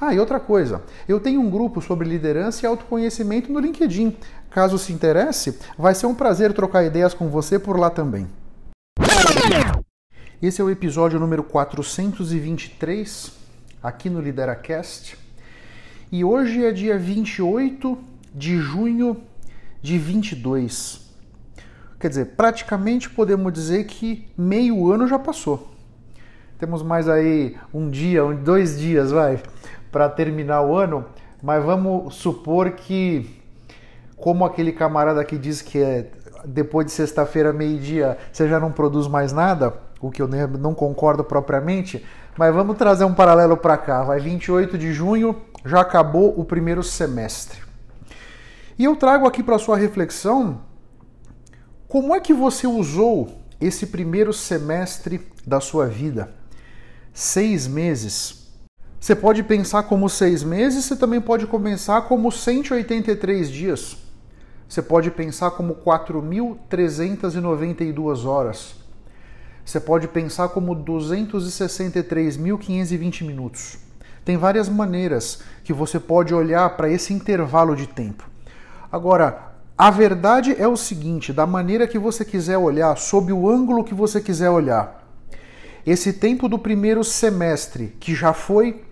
Ah, e outra coisa, eu tenho um grupo sobre liderança e autoconhecimento no LinkedIn. Caso se interesse, vai ser um prazer trocar ideias com você por lá também. Esse é o episódio número 423 aqui no LideraCast. E hoje é dia 28 de junho de 22. Quer dizer, praticamente podemos dizer que meio ano já passou. Temos mais aí um dia, dois dias, vai, para terminar o ano, mas vamos supor que, como aquele camarada que diz que é depois de sexta-feira, meio-dia, você já não produz mais nada, o que eu não concordo propriamente, mas vamos trazer um paralelo para cá. Vai 28 de junho, já acabou o primeiro semestre. E eu trago aqui para sua reflexão como é que você usou esse primeiro semestre da sua vida? Seis meses você pode pensar como seis meses, você também pode começar como 183 dias. Você pode pensar como 4.392 horas. Você pode pensar como 263.520 minutos. Tem várias maneiras que você pode olhar para esse intervalo de tempo. Agora, a verdade é o seguinte: da maneira que você quiser olhar, sob o ângulo que você quiser olhar, esse tempo do primeiro semestre, que já foi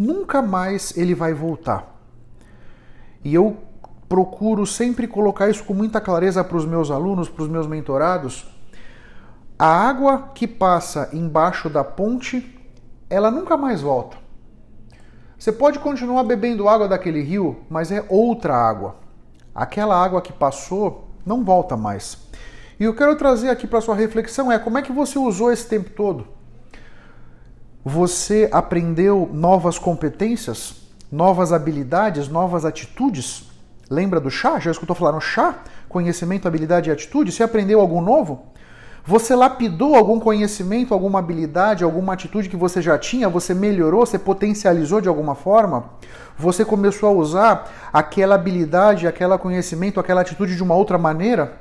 nunca mais ele vai voltar. E eu procuro sempre colocar isso com muita clareza para os meus alunos, para os meus mentorados. A água que passa embaixo da ponte, ela nunca mais volta. Você pode continuar bebendo água daquele rio, mas é outra água. Aquela água que passou não volta mais. E eu quero trazer aqui para sua reflexão é como é que você usou esse tempo todo? Você aprendeu novas competências, novas habilidades, novas atitudes? Lembra do chá? Já escutou falar no chá? Conhecimento, habilidade e atitude? Você aprendeu algo novo? Você lapidou algum conhecimento, alguma habilidade, alguma atitude que você já tinha? Você melhorou? Você potencializou de alguma forma? Você começou a usar aquela habilidade, aquele conhecimento, aquela atitude de uma outra maneira?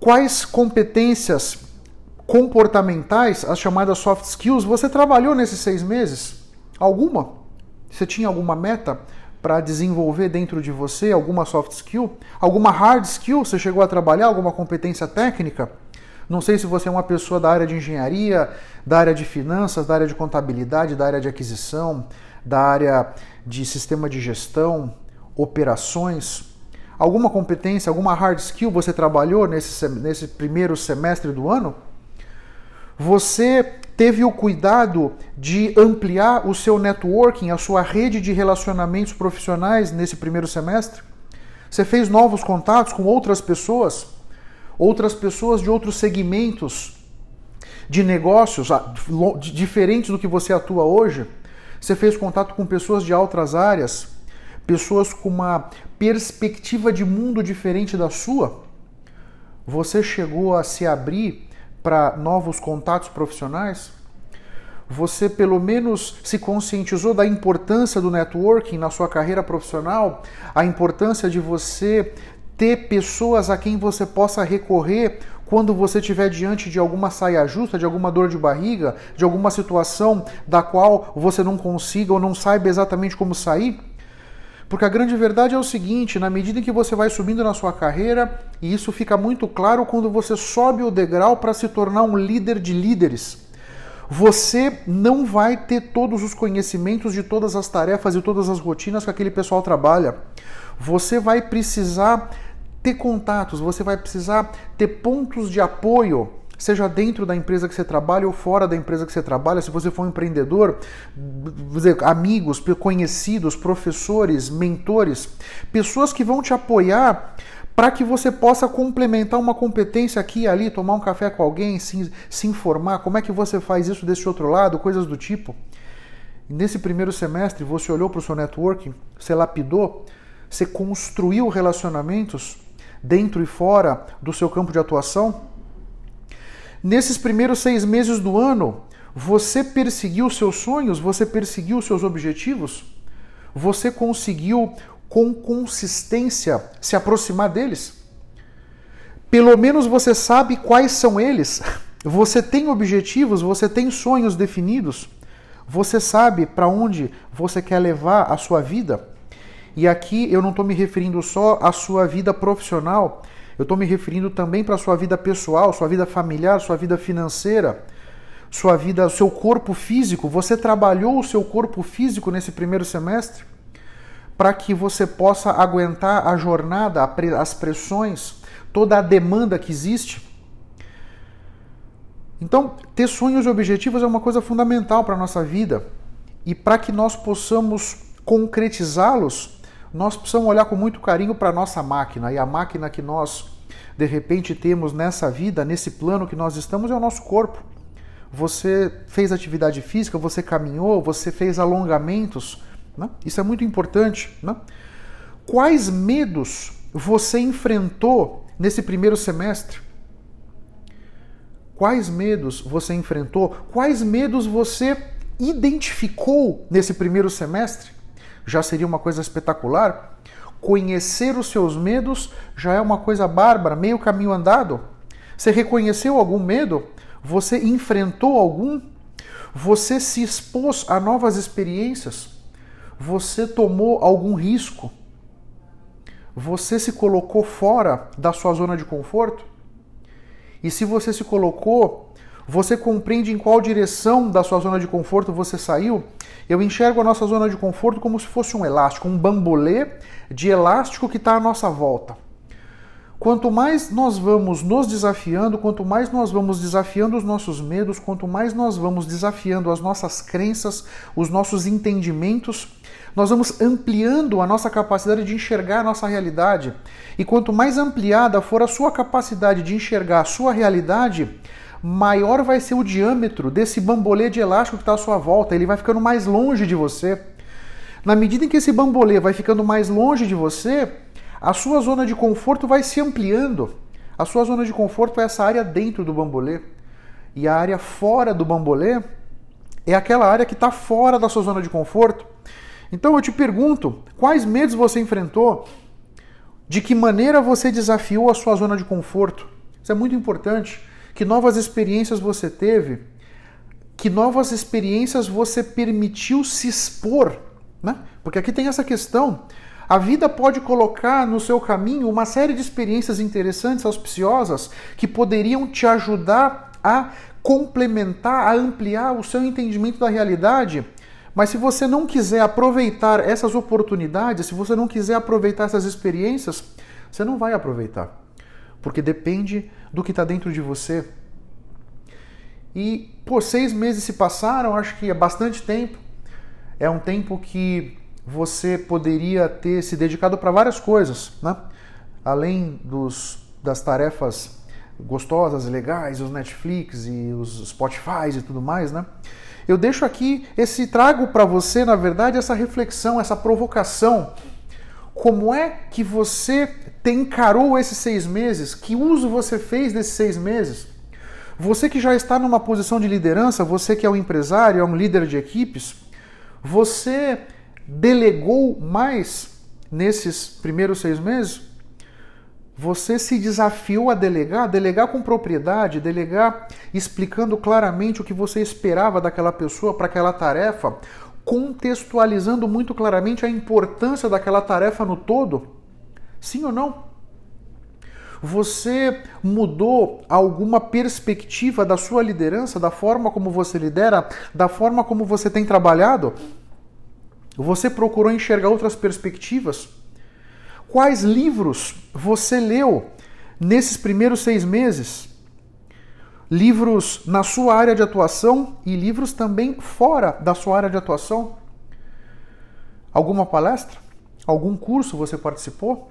Quais competências comportamentais, as chamadas soft skills, você trabalhou nesses seis meses? Alguma? Você tinha alguma meta para desenvolver dentro de você? Alguma soft skill? Alguma hard skill? Você chegou a trabalhar? Alguma competência técnica? Não sei se você é uma pessoa da área de engenharia, da área de finanças, da área de contabilidade, da área de aquisição, da área de sistema de gestão, operações. Alguma competência, alguma hard skill você trabalhou nesse, nesse primeiro semestre do ano? Você teve o cuidado de ampliar o seu networking, a sua rede de relacionamentos profissionais nesse primeiro semestre? Você fez novos contatos com outras pessoas? Outras pessoas de outros segmentos de negócios diferentes do que você atua hoje? Você fez contato com pessoas de outras áreas? Pessoas com uma perspectiva de mundo diferente da sua? Você chegou a se abrir para novos contatos profissionais? Você pelo menos se conscientizou da importância do networking na sua carreira profissional? A importância de você ter pessoas a quem você possa recorrer quando você estiver diante de alguma saia justa, de alguma dor de barriga, de alguma situação da qual você não consiga ou não saiba exatamente como sair? Porque a grande verdade é o seguinte: na medida em que você vai subindo na sua carreira, e isso fica muito claro quando você sobe o degrau para se tornar um líder de líderes, Você não vai ter todos os conhecimentos de todas as tarefas e todas as rotinas que aquele pessoal trabalha. Você vai precisar ter contatos, você vai precisar ter pontos de apoio, seja dentro da empresa que você trabalha ou fora da empresa que você trabalha. Se você for um empreendedor, amigos, conhecidos, professores, mentores, pessoas que vão te apoiar para que você possa complementar uma competência aqui e ali, tomar um café com alguém, se, se informar, como é que você faz isso desse outro lado, coisas do tipo. Nesse primeiro semestre, você olhou para o seu networking, você lapidou, você construiu relacionamentos dentro e fora do seu campo de atuação. Nesses primeiros seis meses do ano, você perseguiu seus sonhos, você perseguiu seus objetivos, você conseguiu com consistência se aproximar deles? Pelo menos você sabe quais são eles. Você tem objetivos, você tem sonhos definidos. Você sabe para onde você quer levar a sua vida. E aqui eu não estou me referindo só à sua vida profissional, eu estou me referindo também para sua vida pessoal, sua vida familiar, sua vida financeira, sua vida, seu corpo físico. Você trabalhou o seu corpo físico nesse primeiro semestre? para que você possa aguentar a jornada, as pressões, toda a demanda que existe. Então, ter sonhos e objetivos é uma coisa fundamental para a nossa vida. E para que nós possamos concretizá-los, nós precisamos olhar com muito carinho para a nossa máquina. E a máquina que nós, de repente, temos nessa vida, nesse plano que nós estamos, é o nosso corpo. Você fez atividade física, você caminhou, você fez alongamentos, né? Isso é muito importante. Né? Quais medos você enfrentou nesse primeiro semestre? Quais medos você enfrentou? Quais medos você identificou nesse primeiro semestre? Já seria uma coisa espetacular? Conhecer os seus medos já é uma coisa bárbara, meio caminho andado. Você reconheceu algum medo? Você enfrentou algum? Você se expôs a novas experiências? Você tomou algum risco? Você se colocou fora da sua zona de conforto? E se você se colocou, você compreende em qual direção da sua zona de conforto você saiu? Eu enxergo a nossa zona de conforto como se fosse um elástico, um bambolê de elástico que está à nossa volta. Quanto mais nós vamos nos desafiando, quanto mais nós vamos desafiando os nossos medos, quanto mais nós vamos desafiando as nossas crenças, os nossos entendimentos, nós vamos ampliando a nossa capacidade de enxergar a nossa realidade. E quanto mais ampliada for a sua capacidade de enxergar a sua realidade, maior vai ser o diâmetro desse bambolê de elástico que está à sua volta. Ele vai ficando mais longe de você. Na medida em que esse bambolê vai ficando mais longe de você, a sua zona de conforto vai se ampliando. A sua zona de conforto é essa área dentro do bambolê. E a área fora do bambolê é aquela área que está fora da sua zona de conforto. Então eu te pergunto: quais medos você enfrentou? De que maneira você desafiou a sua zona de conforto? Isso é muito importante. Que novas experiências você teve? Que novas experiências você permitiu se expor? Né? Porque aqui tem essa questão. A vida pode colocar no seu caminho uma série de experiências interessantes, auspiciosas, que poderiam te ajudar a complementar, a ampliar o seu entendimento da realidade mas se você não quiser aproveitar essas oportunidades, se você não quiser aproveitar essas experiências, você não vai aproveitar. Porque depende do que está dentro de você. E, por seis meses se passaram, acho que é bastante tempo. É um tempo que você poderia ter se dedicado para várias coisas, né? Além dos, das tarefas gostosas, legais, os Netflix e os Spotify e tudo mais, né? Eu deixo aqui esse trago para você, na verdade, essa reflexão, essa provocação. Como é que você encarou esses seis meses? Que uso você fez desses seis meses? Você que já está numa posição de liderança, você que é um empresário, é um líder de equipes, você delegou mais nesses primeiros seis meses? Você se desafiou a delegar, delegar com propriedade, delegar explicando claramente o que você esperava daquela pessoa para aquela tarefa, contextualizando muito claramente a importância daquela tarefa no todo? Sim ou não? Você mudou alguma perspectiva da sua liderança, da forma como você lidera, da forma como você tem trabalhado? Você procurou enxergar outras perspectivas? Quais livros você leu nesses primeiros seis meses? Livros na sua área de atuação e livros também fora da sua área de atuação? Alguma palestra? Algum curso você participou?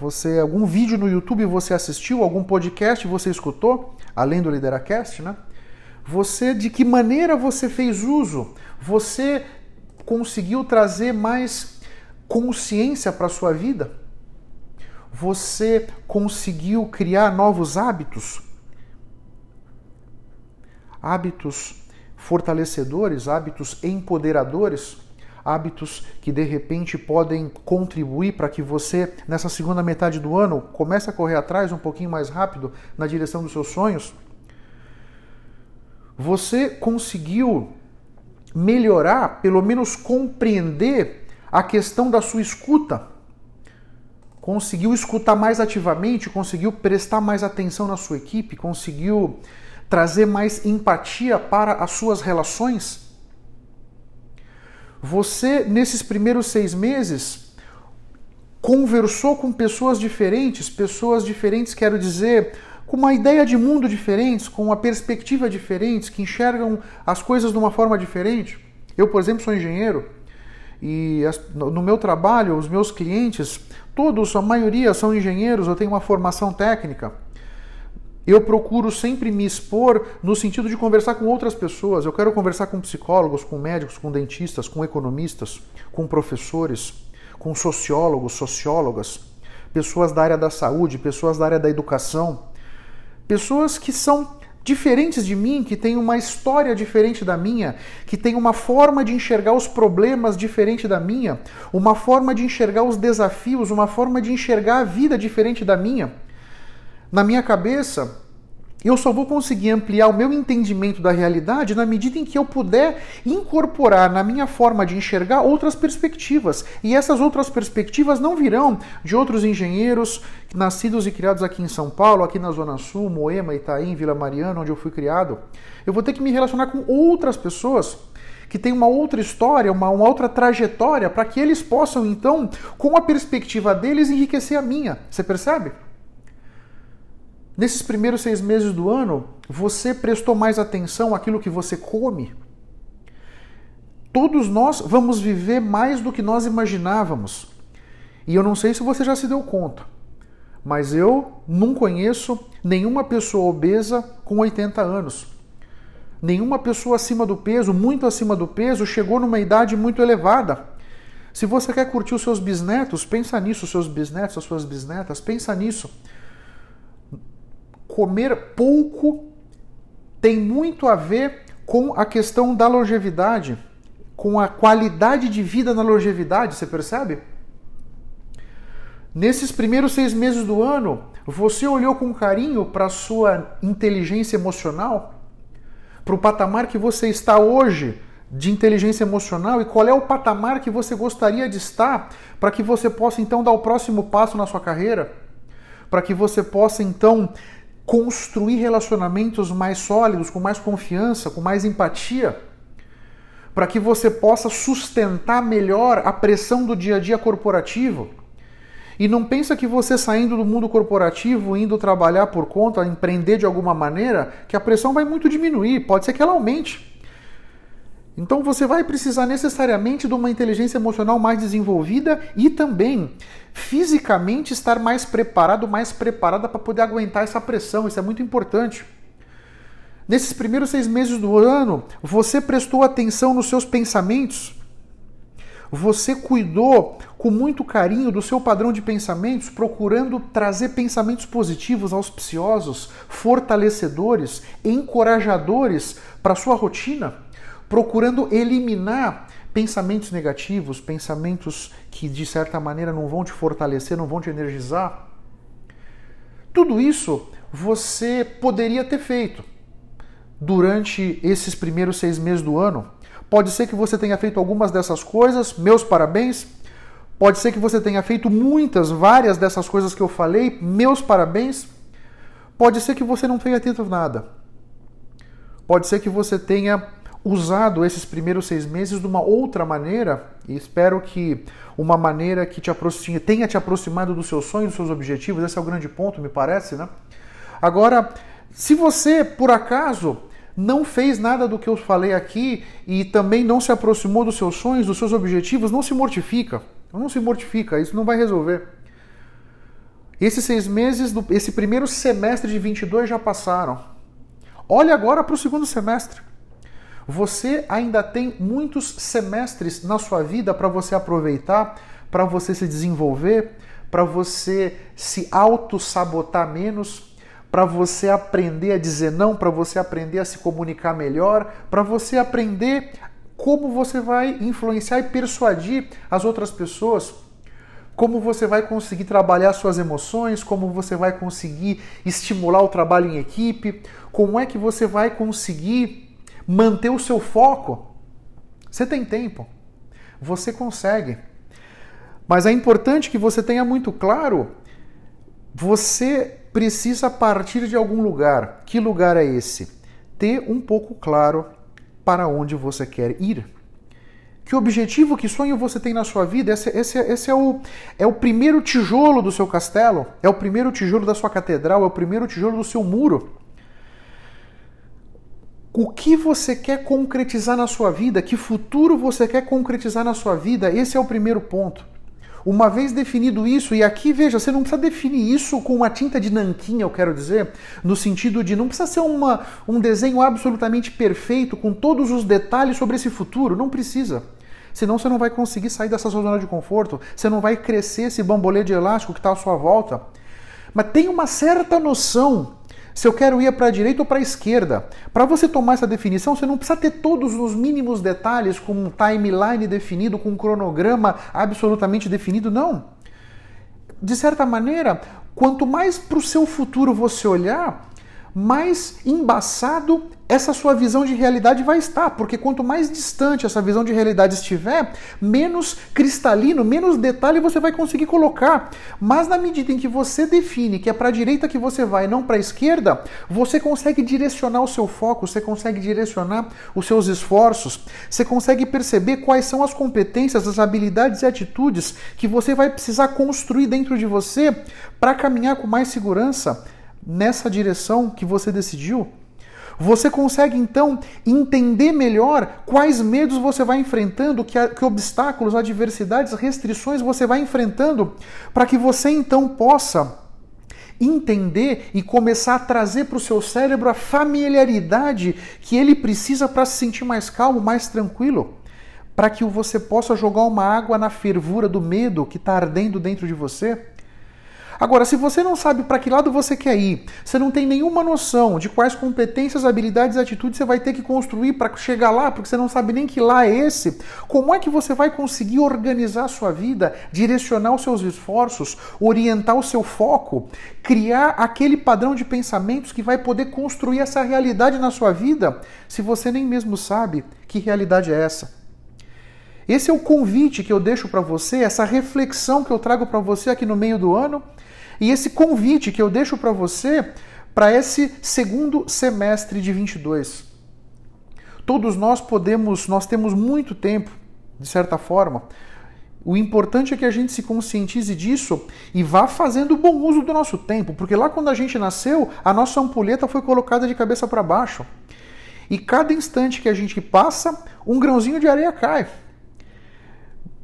Você algum vídeo no YouTube você assistiu? Algum podcast você escutou? Além do Lideracast, né? Você de que maneira você fez uso? Você conseguiu trazer mais consciência para sua vida? Você conseguiu criar novos hábitos? Hábitos fortalecedores, hábitos empoderadores? hábitos que de repente podem contribuir para que você, nessa segunda metade do ano, comece a correr atrás um pouquinho mais rápido na direção dos seus sonhos? Você conseguiu melhorar, pelo menos compreender a questão da sua escuta? Conseguiu escutar mais ativamente? Conseguiu prestar mais atenção na sua equipe? Conseguiu trazer mais empatia para as suas relações? Você, nesses primeiros seis meses, conversou com pessoas diferentes, pessoas diferentes, quero dizer, com uma ideia de mundo diferente, com uma perspectiva diferente, que enxergam as coisas de uma forma diferente. Eu, por exemplo, sou engenheiro e no meu trabalho, os meus clientes, todos, a maioria são engenheiros, eu tenho uma formação técnica. Eu procuro sempre me expor no sentido de conversar com outras pessoas. Eu quero conversar com psicólogos, com médicos, com dentistas, com economistas, com professores, com sociólogos, sociólogas, pessoas da área da saúde, pessoas da área da educação, pessoas que são diferentes de mim, que têm uma história diferente da minha, que têm uma forma de enxergar os problemas diferente da minha, uma forma de enxergar os desafios, uma forma de enxergar a vida diferente da minha. Na minha cabeça, eu só vou conseguir ampliar o meu entendimento da realidade na medida em que eu puder incorporar na minha forma de enxergar outras perspectivas. E essas outras perspectivas não virão de outros engenheiros nascidos e criados aqui em São Paulo, aqui na Zona Sul, Moema, Itaim, Vila Mariana, onde eu fui criado. Eu vou ter que me relacionar com outras pessoas que têm uma outra história, uma, uma outra trajetória, para que eles possam, então, com a perspectiva deles, enriquecer a minha. Você percebe? Nesses primeiros seis meses do ano, você prestou mais atenção àquilo que você come? Todos nós vamos viver mais do que nós imaginávamos. E eu não sei se você já se deu conta, mas eu não conheço nenhuma pessoa obesa com 80 anos. Nenhuma pessoa acima do peso, muito acima do peso, chegou numa idade muito elevada. Se você quer curtir os seus bisnetos, pensa nisso, os seus bisnetos, as suas bisnetas, pensa nisso comer pouco tem muito a ver com a questão da longevidade, com a qualidade de vida na longevidade, você percebe? Nesses primeiros seis meses do ano, você olhou com carinho para sua inteligência emocional? Para o patamar que você está hoje de inteligência emocional e qual é o patamar que você gostaria de estar para que você possa então dar o próximo passo na sua carreira? Para que você possa então construir relacionamentos mais sólidos, com mais confiança, com mais empatia, para que você possa sustentar melhor a pressão do dia a dia corporativo. E não pensa que você saindo do mundo corporativo, indo trabalhar por conta, empreender de alguma maneira, que a pressão vai muito diminuir, pode ser que ela aumente. Então você vai precisar necessariamente de uma inteligência emocional mais desenvolvida e também fisicamente estar mais preparado, mais preparada para poder aguentar essa pressão. Isso é muito importante. Nesses primeiros seis meses do ano, você prestou atenção nos seus pensamentos? Você cuidou com muito carinho do seu padrão de pensamentos, procurando trazer pensamentos positivos, auspiciosos, fortalecedores, encorajadores para a sua rotina? Procurando eliminar pensamentos negativos, pensamentos que de certa maneira não vão te fortalecer, não vão te energizar. Tudo isso você poderia ter feito durante esses primeiros seis meses do ano. Pode ser que você tenha feito algumas dessas coisas, meus parabéns. Pode ser que você tenha feito muitas, várias dessas coisas que eu falei, meus parabéns. Pode ser que você não tenha feito nada. Pode ser que você tenha usado esses primeiros seis meses de uma outra maneira, e espero que uma maneira que te aproxime, tenha te aproximado dos seus sonhos, dos seus objetivos, esse é o grande ponto, me parece, né? Agora, se você, por acaso, não fez nada do que eu falei aqui e também não se aproximou dos seus sonhos, dos seus objetivos, não se mortifica. Não se mortifica, isso não vai resolver. Esses seis meses, esse primeiro semestre de 22 já passaram. Olhe agora para o segundo semestre. Você ainda tem muitos semestres na sua vida para você aproveitar, para você se desenvolver, para você se auto-sabotar menos, para você aprender a dizer não, para você aprender a se comunicar melhor, para você aprender como você vai influenciar e persuadir as outras pessoas, como você vai conseguir trabalhar suas emoções, como você vai conseguir estimular o trabalho em equipe, como é que você vai conseguir manter o seu foco. Você tem tempo, você consegue. Mas é importante que você tenha muito claro, você precisa partir de algum lugar. Que lugar é esse? Ter um pouco claro para onde você quer ir. Que objetivo, que sonho você tem na sua vida? Esse, esse, esse é, o, é o primeiro tijolo do seu castelo, é o primeiro tijolo da sua catedral, é o primeiro tijolo do seu muro o que você quer concretizar na sua vida, que futuro você quer concretizar na sua vida, esse é o primeiro ponto. Uma vez definido isso, e aqui veja, você não precisa definir isso com uma tinta de nanquim, eu quero dizer, no sentido de não precisa ser uma, um desenho absolutamente perfeito, com todos os detalhes sobre esse futuro, não precisa. Senão você não vai conseguir sair dessa zona de conforto, você não vai crescer esse bambolê de elástico que está à sua volta. Mas tem uma certa noção se eu quero ir para a direita ou para a esquerda. Para você tomar essa definição, você não precisa ter todos os mínimos detalhes, com um timeline definido, com um cronograma absolutamente definido, não. De certa maneira, quanto mais para o seu futuro você olhar, mais embaçado essa sua visão de realidade vai estar, porque quanto mais distante essa visão de realidade estiver, menos cristalino, menos detalhe você vai conseguir colocar. Mas na medida em que você define que é para a direita que você vai, não para a esquerda, você consegue direcionar o seu foco, você consegue direcionar os seus esforços, você consegue perceber quais são as competências, as habilidades e atitudes que você vai precisar construir dentro de você para caminhar com mais segurança nessa direção que você decidiu. Você consegue então entender melhor quais medos você vai enfrentando, que, que obstáculos, adversidades, restrições você vai enfrentando, para que você então possa entender e começar a trazer para o seu cérebro a familiaridade que ele precisa para se sentir mais calmo, mais tranquilo, para que você possa jogar uma água na fervura do medo que está ardendo dentro de você. Agora, se você não sabe para que lado você quer ir, você não tem nenhuma noção de quais competências, habilidades e atitudes você vai ter que construir para chegar lá, porque você não sabe nem que lá é esse, como é que você vai conseguir organizar a sua vida, direcionar os seus esforços, orientar o seu foco, criar aquele padrão de pensamentos que vai poder construir essa realidade na sua vida, se você nem mesmo sabe que realidade é essa? Esse é o convite que eu deixo para você, essa reflexão que eu trago para você aqui no meio do ano e esse convite que eu deixo para você para esse segundo semestre de 22. Todos nós podemos, nós temos muito tempo, de certa forma. O importante é que a gente se conscientize disso e vá fazendo bom uso do nosso tempo, porque lá quando a gente nasceu, a nossa ampulheta foi colocada de cabeça para baixo. E cada instante que a gente passa, um grãozinho de areia cai.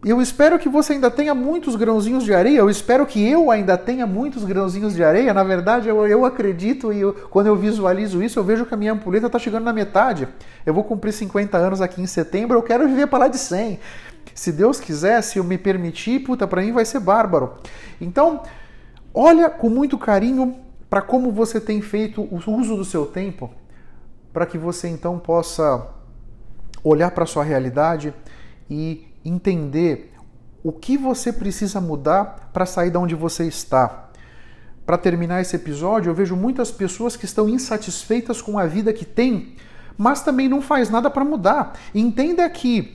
Eu espero que você ainda tenha muitos grãozinhos de areia. Eu espero que eu ainda tenha muitos grãozinhos de areia. Na verdade, eu, eu acredito e eu, quando eu visualizo isso, eu vejo que a minha ampulheta está chegando na metade. Eu vou cumprir 50 anos aqui em setembro. Eu quero viver para lá de 100. Se Deus quiser, se eu me permitir, puta, para mim vai ser bárbaro. Então, olha com muito carinho para como você tem feito o uso do seu tempo, para que você então possa olhar para sua realidade e entender o que você precisa mudar para sair de onde você está. Para terminar esse episódio, eu vejo muitas pessoas que estão insatisfeitas com a vida que têm, mas também não faz nada para mudar. Entenda que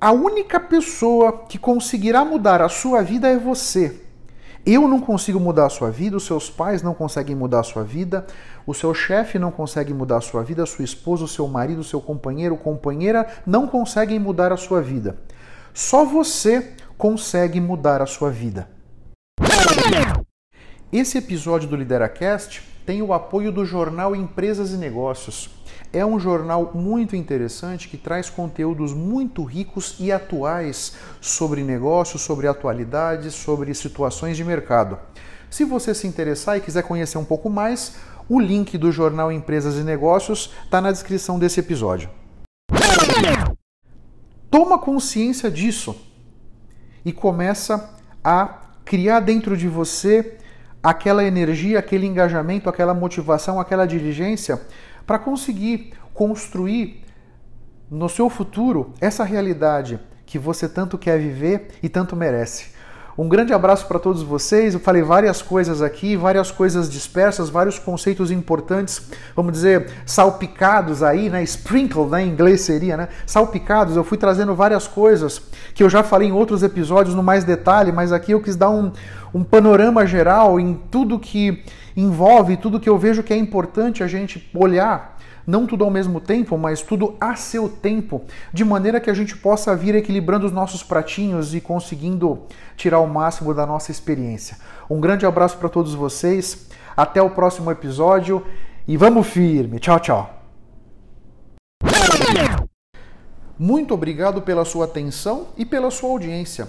a única pessoa que conseguirá mudar a sua vida é você. Eu não consigo mudar a sua vida, os seus pais não conseguem mudar a sua vida, o seu chefe não consegue mudar a sua vida, a sua esposa, o seu marido, o seu companheiro, companheira não conseguem mudar a sua vida. Só você consegue mudar a sua vida. Esse episódio do LideraCast tem o apoio do jornal Empresas e Negócios. É um jornal muito interessante que traz conteúdos muito ricos e atuais sobre negócios, sobre atualidades, sobre situações de mercado. Se você se interessar e quiser conhecer um pouco mais, o link do jornal Empresas e Negócios está na descrição desse episódio. Toma consciência disso e começa a criar dentro de você aquela energia, aquele engajamento, aquela motivação, aquela diligência para conseguir construir no seu futuro essa realidade que você tanto quer viver e tanto merece. Um grande abraço para todos vocês. Eu falei várias coisas aqui, várias coisas dispersas, vários conceitos importantes, vamos dizer, salpicados aí, né? Sprinkle, né? Em inglês seria, né? Salpicados. Eu fui trazendo várias coisas que eu já falei em outros episódios no mais detalhe, mas aqui eu quis dar um, um panorama geral em tudo que envolve, tudo que eu vejo que é importante a gente olhar não tudo ao mesmo tempo, mas tudo a seu tempo, de maneira que a gente possa vir equilibrando os nossos pratinhos e conseguindo tirar o máximo da nossa experiência. Um grande abraço para todos vocês, até o próximo episódio e vamos firme. Tchau, tchau. Muito obrigado pela sua atenção e pela sua audiência.